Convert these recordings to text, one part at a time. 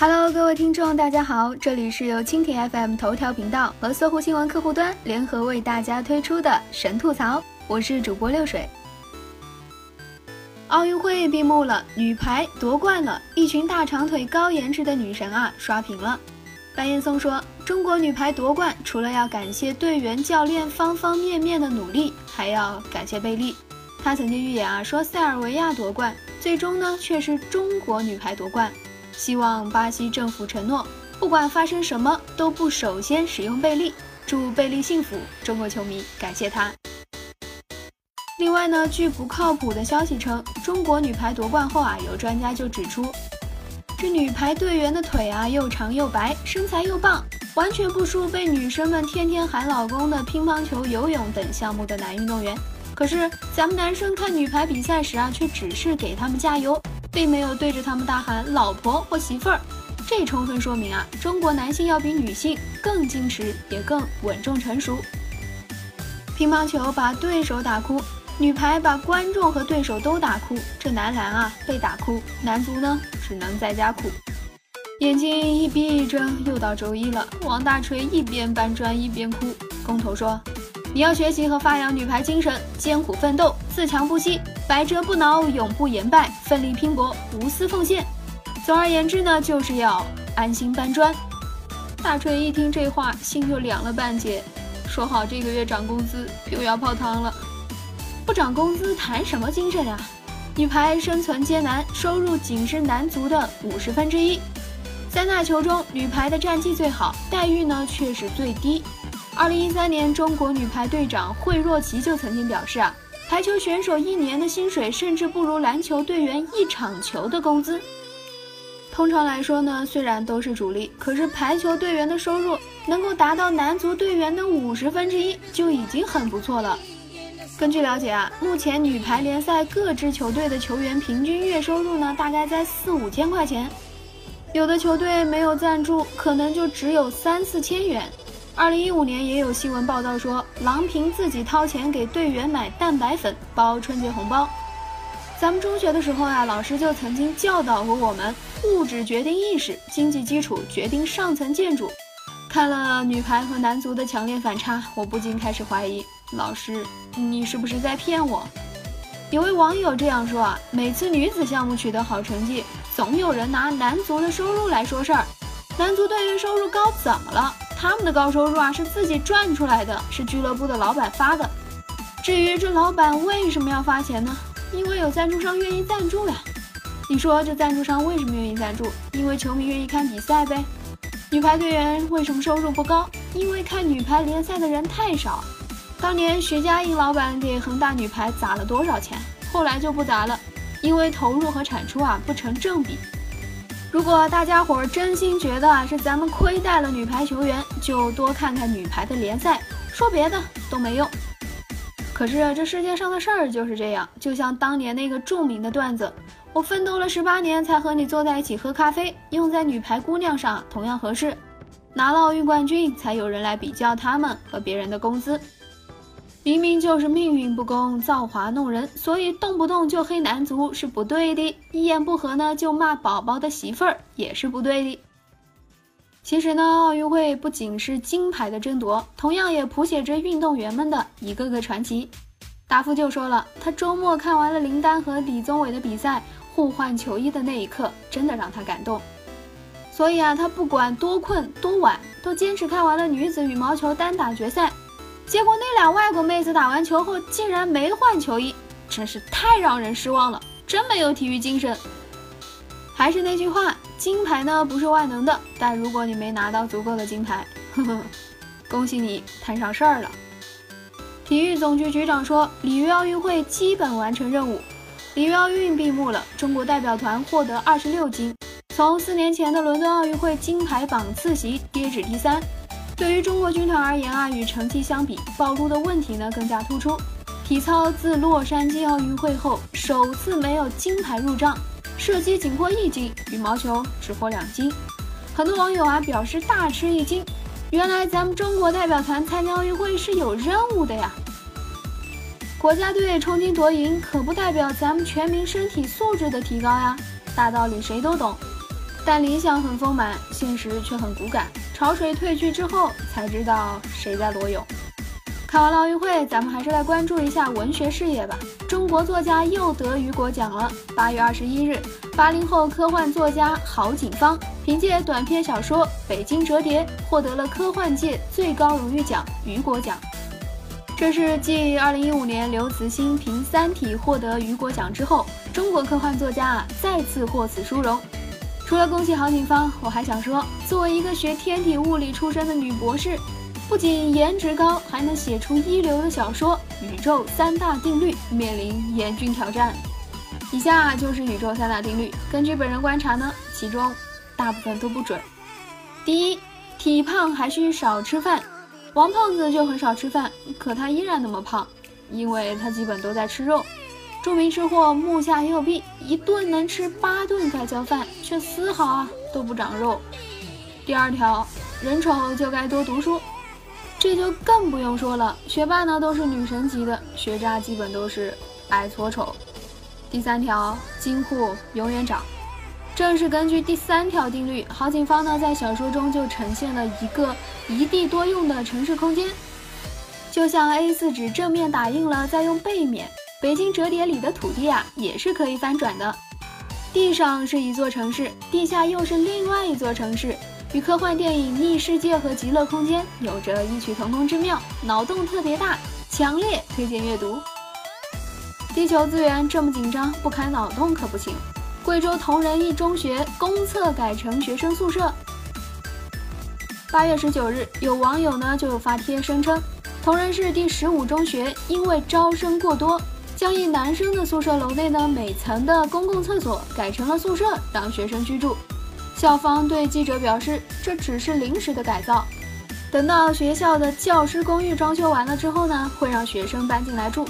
Hello，各位听众，大家好，这里是由蜻蜓 FM 头条频道和搜狐新闻客户端联合为大家推出的神吐槽，我是主播六水。奥运会闭幕了，女排夺冠了，一群大长腿、高颜值的女神啊刷屏了。白岩松说：“中国女排夺冠，除了要感谢队员、教练方方面面的努力，还要感谢贝利。他曾经预言啊，说塞尔维亚夺冠，最终呢却是中国女排夺冠。”希望巴西政府承诺，不管发生什么都不首先使用贝利。祝贝利幸福，中国球迷感谢他。另外呢，据不靠谱的消息称，中国女排夺冠后啊，有专家就指出，这女排队员的腿啊又长又白，身材又棒，完全不输被女生们天天喊老公的乒乓球、游泳等项目的男运动员。可是咱们男生看女排比赛时啊，却只是给他们加油。并没有对着他们大喊“老婆”或“媳妇儿”，这充分说明啊，中国男性要比女性更矜持，也更稳重成熟。乒乓球把对手打哭，女排把观众和对手都打哭，这男篮啊被打哭，男足呢只能在家哭。眼睛一闭一睁，又到周一了。王大锤一边搬砖一边哭。工头说。你要学习和发扬女排精神，艰苦奋斗，自强不息，百折不挠，永不言败，奋力拼搏，无私奉献。总而言之呢，就是要安心搬砖。大锤一听这话，心就凉了半截。说好这个月涨工资，又要泡汤了。不涨工资，谈什么精神啊？女排生存艰难，收入仅是男足的五十分之一。三大球中，女排的战绩最好，待遇呢却是最低。二零一三年，中国女排队长惠若琪就曾经表示啊，排球选手一年的薪水甚至不如篮球队员一场球的工资。通常来说呢，虽然都是主力，可是排球队员的收入能够达到男足队员的五十分之一就已经很不错了。根据了解啊，目前女排联赛各支球队的球员平均月收入呢，大概在四五千块钱，有的球队没有赞助，可能就只有三四千元。二零一五年也有新闻报道说，郎平自己掏钱给队员买蛋白粉包春节红包。咱们中学的时候啊，老师就曾经教导过我们：物质决定意识，经济基础决定上层建筑。看了女排和男足的强烈反差，我不禁开始怀疑，老师，你是不是在骗我？有位网友这样说啊：每次女子项目取得好成绩，总有人拿男足的收入来说事儿。男足队员收入高怎么了？他们的高收入啊是自己赚出来的，是俱乐部的老板发的。至于这老板为什么要发钱呢？因为有赞助商愿意赞助呀。你说这赞助商为什么愿意赞助？因为球迷愿意看比赛呗。女排队员为什么收入不高？因为看女排联赛的人太少。当年徐家印老板给恒大女排砸了多少钱？后来就不砸了，因为投入和产出啊不成正比。如果大家伙儿真心觉得是咱们亏待了女排球员，就多看看女排的联赛，说别的都没用。可是这世界上的事儿就是这样，就像当年那个著名的段子：我奋斗了十八年才和你坐在一起喝咖啡，用在女排姑娘上同样合适。拿了奥运冠军，才有人来比较他们和别人的工资。明明就是命运不公，造化弄人，所以动不动就黑男足是不对的，一言不合呢就骂宝宝的媳妇儿也是不对的。其实呢，奥运会不仅是金牌的争夺，同样也谱写着运动员们的一个个传奇。达夫就说了，他周末看完了林丹和李宗伟的比赛，互换球衣的那一刻，真的让他感动。所以啊，他不管多困多晚，都坚持看完了女子羽毛球单打决赛。结果那俩外国妹子打完球后竟然没换球衣，真是太让人失望了，真没有体育精神。还是那句话，金牌呢不是万能的，但如果你没拿到足够的金牌，呵呵，恭喜你摊上事儿了。体育总局局长说，里约奥运会基本完成任务，里约奥运闭幕了，中国代表团获得二十六金，从四年前的伦敦奥运会金牌榜次席跌至第三。对于中国军团而言啊，与成绩相比，暴露的问题呢更加突出。体操自洛杉矶奥运会后首次没有金牌入账，射击仅获一金，羽毛球只获两金。很多网友啊表示大吃一惊，原来咱们中国代表团参加奥运会是有任务的呀！国家队冲金夺银，可不代表咱们全民身体素质的提高呀。大道理谁都懂，但理想很丰满，现实却很骨感。潮水退去之后，才知道谁在裸泳。看完了奥运会，咱们还是来关注一下文学事业吧。中国作家又得雨果奖了。八月二十一日，八零后科幻作家郝景芳凭借短篇小说《北京折叠》获得了科幻界最高荣誉奖——雨果奖。这是继二零一五年刘慈欣凭《三体》获得雨果奖之后，中国科幻作家啊再次获此殊荣。除了恭喜郝景芳，我还想说，作为一个学天体物理出身的女博士，不仅颜值高，还能写出一流的小说，宇宙三大定律面临严峻挑战。以下就是宇宙三大定律，根据本人观察呢，其中大部分都不准。第一，体胖还需少吃饭。王胖子就很少吃饭，可他依然那么胖，因为他基本都在吃肉。著名吃货木下佑弼一顿能吃八顿盖浇饭，却丝毫啊都不长肉。第二条，人丑就该多读书，这就更不用说了。学霸呢都是女神级的，学渣基本都是矮矬丑。第三条，金库永远涨。正是根据第三条定律，郝景芳呢在小说中就呈现了一个一地多用的城市空间，就像 A4 纸正面打印了再用背面。北京折叠里的土地啊，也是可以翻转的。地上是一座城市，地下又是另外一座城市，与科幻电影《逆世界》和《极乐空间》有着异曲同工之妙，脑洞特别大，强烈推荐阅读。地球资源这么紧张，不开脑洞可不行。贵州铜仁一中学公厕改成学生宿舍。八月十九日，有网友呢就发帖声称，铜仁市第十五中学因为招生过多。将一男生的宿舍楼内呢每层的公共厕所改成了宿舍，让学生居住。校方对记者表示，这只是临时的改造，等到学校的教师公寓装修完了之后呢，会让学生搬进来住。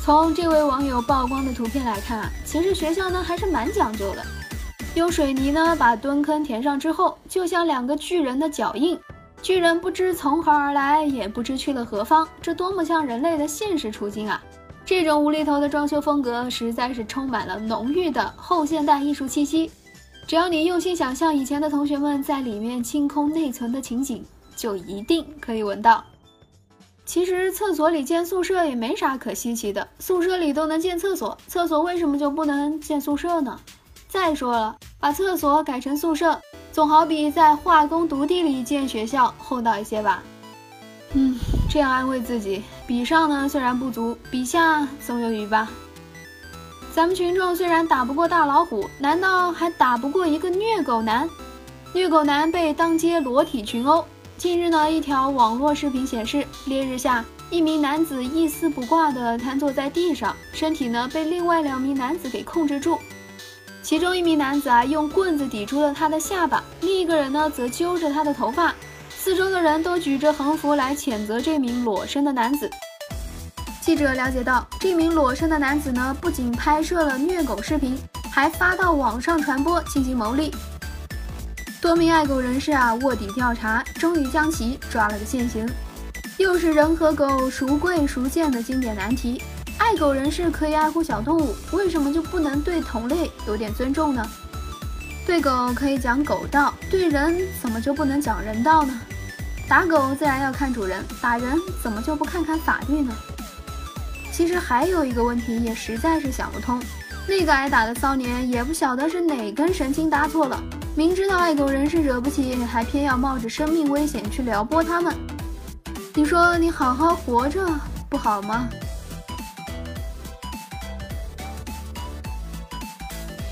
从这位网友曝光的图片来看啊，其实学校呢还是蛮讲究的，用水泥呢把蹲坑填上之后，就像两个巨人的脚印，巨人不知从何而来，也不知去了何方，这多么像人类的现实处境啊！这种无厘头的装修风格，实在是充满了浓郁的后现代艺术气息。只要你用心想象以前的同学们在里面清空内存的情景，就一定可以闻到。其实厕所里建宿舍也没啥可稀奇的，宿舍里都能建厕所，厕所为什么就不能建宿舍呢？再说了，把厕所改成宿舍，总好比在化工毒地里建学校厚道一些吧。嗯，这样安慰自己，比上呢虽然不足，比下总有余吧。咱们群众虽然打不过大老虎，难道还打不过一个虐狗男？虐狗男被当街裸体群殴。近日呢，一条网络视频显示，烈日下，一名男子一丝不挂地瘫坐在地上，身体呢被另外两名男子给控制住。其中一名男子啊用棍子抵住了他的下巴，另一个人呢则揪着他的头发。四周的人都举着横幅来谴责这名裸身的男子。记者了解到，这名裸身的男子呢，不仅拍摄了虐狗视频，还发到网上传播进行牟利。多名爱狗人士啊卧底调查，终于将其抓了个现行。又是人和狗孰贵孰贱的经典难题。爱狗人士可以爱护小动物，为什么就不能对同类有点尊重呢？对狗可以讲狗道，对人怎么就不能讲人道呢？打狗自然要看主人，打人怎么就不看看法律呢？其实还有一个问题也实在是想不通，那个挨打的骚年也不晓得是哪根神经搭错了，明知道爱狗人士惹不起，还偏要冒着生命危险去撩拨他们。你说你好好活着不好吗？